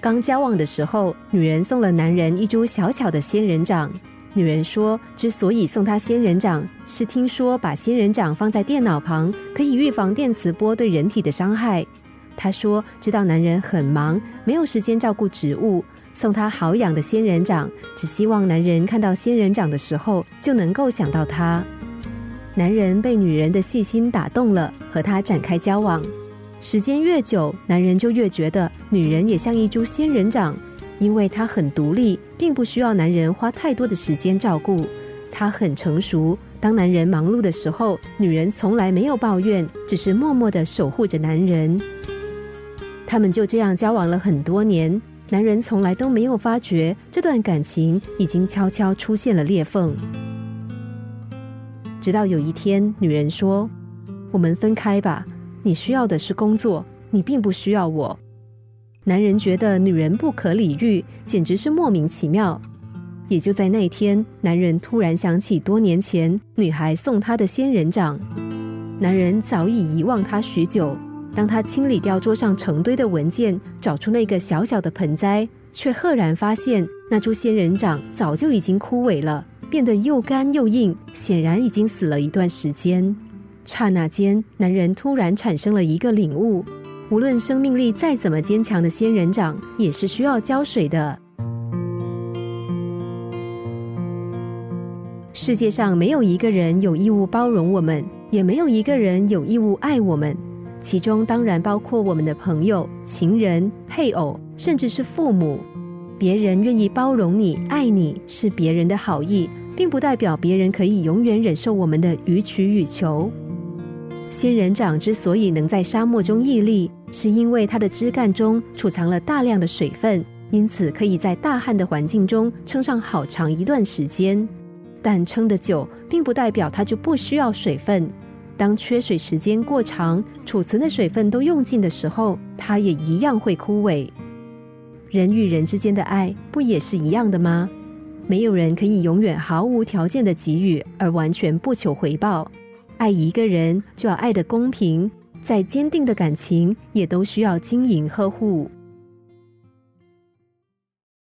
刚交往的时候，女人送了男人一株小巧的仙人掌。女人说，之所以送他仙人掌，是听说把仙人掌放在电脑旁，可以预防电磁波对人体的伤害。她说，知道男人很忙，没有时间照顾植物，送他好养的仙人掌，只希望男人看到仙人掌的时候，就能够想到他。男人被女人的细心打动了，和她展开交往。时间越久，男人就越觉得女人也像一株仙人掌，因为她很独立，并不需要男人花太多的时间照顾。她很成熟，当男人忙碌的时候，女人从来没有抱怨，只是默默的守护着男人。他们就这样交往了很多年，男人从来都没有发觉这段感情已经悄悄出现了裂缝。直到有一天，女人说：“我们分开吧。”你需要的是工作，你并不需要我。男人觉得女人不可理喻，简直是莫名其妙。也就在那天，男人突然想起多年前女孩送他的仙人掌。男人早已遗忘他许久。当他清理掉桌上成堆的文件，找出那个小小的盆栽，却赫然发现那株仙人掌早就已经枯萎了，变得又干又硬，显然已经死了一段时间。刹那间，男人突然产生了一个领悟：无论生命力再怎么坚强的仙人掌，也是需要浇水的。世界上没有一个人有义务包容我们，也没有一个人有义务爱我们，其中当然包括我们的朋友、情人、配偶，甚至是父母。别人愿意包容你、爱你，是别人的好意，并不代表别人可以永远忍受我们的予取予求。仙人掌之所以能在沙漠中屹立，是因为它的枝干中储藏了大量的水分，因此可以在大旱的环境中撑上好长一段时间。但撑得久，并不代表它就不需要水分。当缺水时间过长，储存的水分都用尽的时候，它也一样会枯萎。人与人之间的爱，不也是一样的吗？没有人可以永远毫无条件的给予，而完全不求回报。爱一个人就要爱的公平，再坚定的感情也都需要经营呵护。